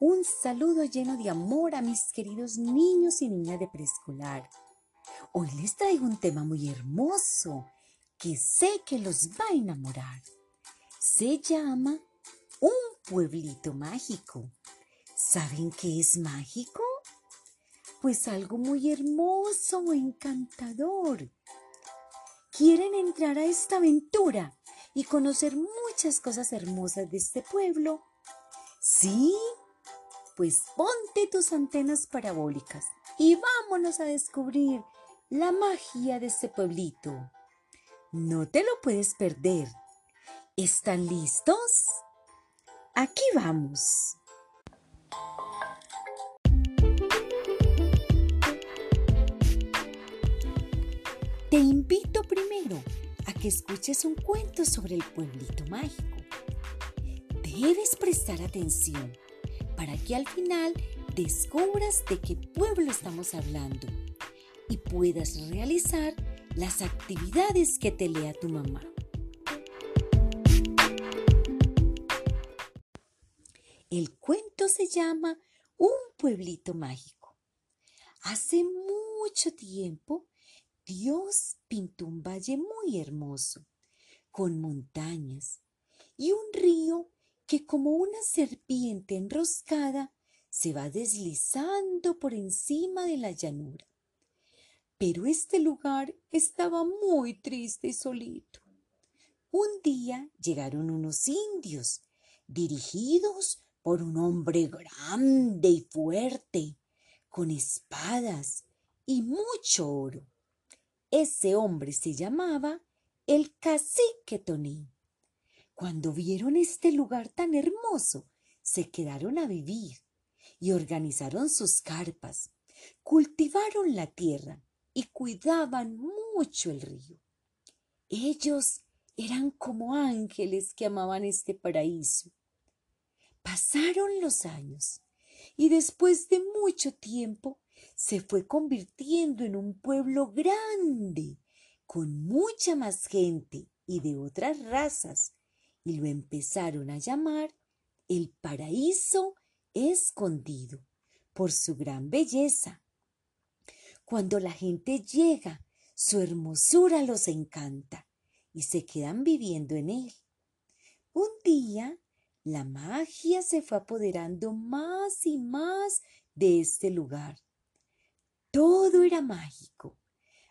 Un saludo lleno de amor a mis queridos niños y niñas de preescolar. Hoy les traigo un tema muy hermoso que sé que los va a enamorar. Se llama Un pueblito mágico. ¿Saben qué es mágico? Pues algo muy hermoso, encantador. ¿Quieren entrar a esta aventura y conocer muchas cosas hermosas de este pueblo? ¿Sí? Pues ponte tus antenas parabólicas y vámonos a descubrir la magia de este pueblito. No te lo puedes perder. ¿Están listos? Aquí vamos. Te invito primero a que escuches un cuento sobre el pueblito mágico. Debes prestar atención para que al final descubras de qué pueblo estamos hablando y puedas realizar las actividades que te lea tu mamá. El cuento se llama Un pueblito mágico. Hace mucho tiempo, Dios pintó un valle muy hermoso, con montañas y un río que como una serpiente enroscada se va deslizando por encima de la llanura. Pero este lugar estaba muy triste y solito. Un día llegaron unos indios, dirigidos por un hombre grande y fuerte, con espadas y mucho oro. Ese hombre se llamaba el cacique Toní. Cuando vieron este lugar tan hermoso, se quedaron a vivir y organizaron sus carpas, cultivaron la tierra y cuidaban mucho el río. Ellos eran como ángeles que amaban este paraíso. Pasaron los años y después de mucho tiempo se fue convirtiendo en un pueblo grande, con mucha más gente y de otras razas, y lo empezaron a llamar el paraíso escondido por su gran belleza. Cuando la gente llega, su hermosura los encanta y se quedan viviendo en él. Un día, la magia se fue apoderando más y más de este lugar. Todo era mágico.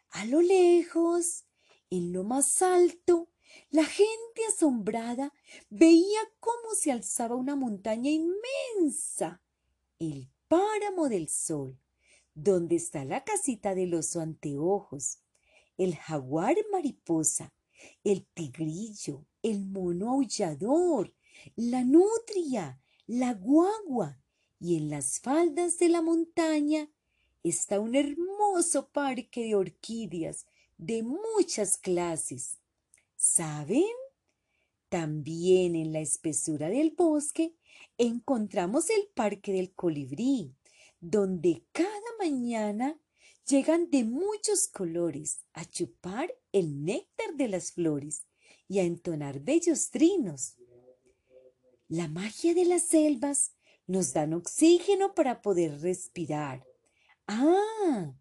A lo lejos, en lo más alto, la gente asombrada veía cómo se alzaba una montaña inmensa, el páramo del sol, donde está la casita del oso anteojos, el jaguar mariposa, el tigrillo, el mono aullador, la nutria, la guagua, y en las faldas de la montaña está un hermoso parque de orquídeas de muchas clases. ¿Saben? También en la espesura del bosque encontramos el parque del colibrí, donde cada mañana llegan de muchos colores a chupar el néctar de las flores y a entonar bellos trinos. La magia de las selvas nos dan oxígeno para poder respirar. Ah,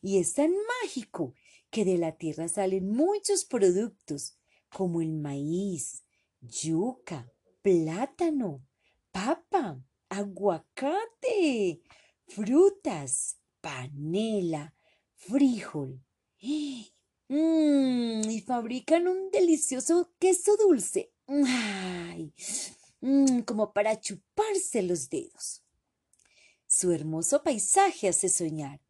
y es tan mágico que de la tierra salen muchos productos como el maíz, yuca, plátano, papa, aguacate, frutas, panela, frijol. Mm, y fabrican un delicioso queso dulce. Mm, como para chuparse los dedos. Su hermoso paisaje hace soñar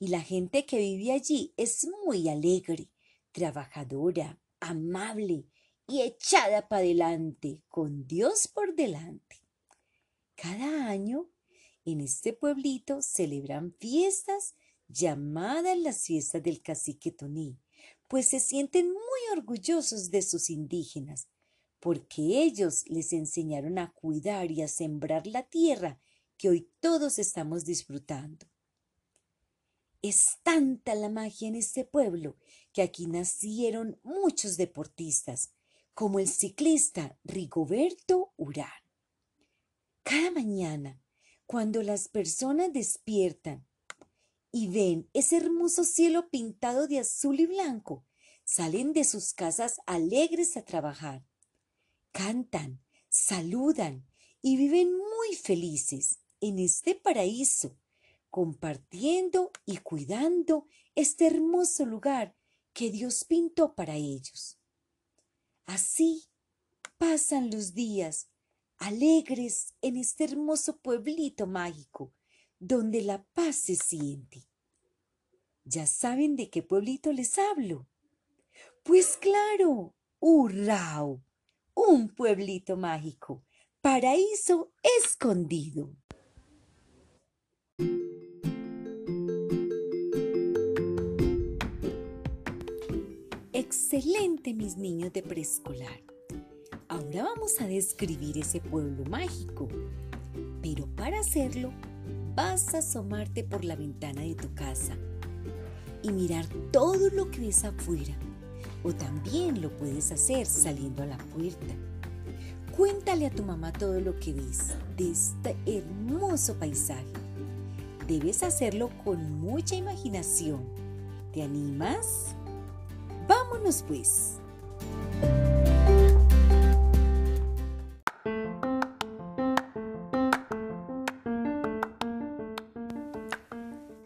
y la gente que vive allí es muy alegre, trabajadora, amable y echada para adelante, con Dios por delante. Cada año en este pueblito celebran fiestas llamadas las fiestas del cacique Toní, pues se sienten muy orgullosos de sus indígenas, porque ellos les enseñaron a cuidar y a sembrar la tierra que hoy todos estamos disfrutando. Es tanta la magia en este pueblo que aquí nacieron muchos deportistas, como el ciclista Rigoberto Urán. Cada mañana, Cuando las personas despiertan y ven ese hermoso cielo pintado de azul y blanco, salen de sus casas alegres a trabajar. Cantan, saludan y viven muy felices en este paraíso, compartiendo y cuidando este hermoso lugar que Dios pintó para ellos. Así pasan los días alegres en este hermoso pueblito mágico donde la paz se siente. ¿Ya saben de qué pueblito les hablo? Pues claro, ¡Urrao! Un pueblito mágico, paraíso escondido. Excelente, mis niños de preescolar. Ahora vamos a describir ese pueblo mágico. Pero para hacerlo, vas a asomarte por la ventana de tu casa y mirar todo lo que ves afuera. O también lo puedes hacer saliendo a la puerta. Cuéntale a tu mamá todo lo que ves de este hermoso paisaje. Debes hacerlo con mucha imaginación. ¿Te animas? Vámonos pues.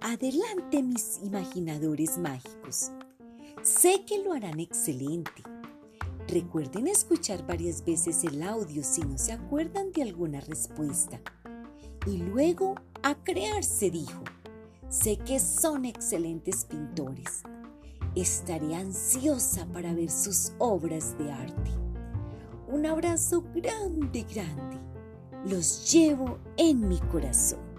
Adelante mis imaginadores mágicos. Sé que lo harán excelente. Recuerden escuchar varias veces el audio si no se acuerdan de alguna respuesta. Y luego a crear se dijo. Sé que son excelentes pintores. Estaré ansiosa para ver sus obras de arte. Un abrazo grande, grande. Los llevo en mi corazón.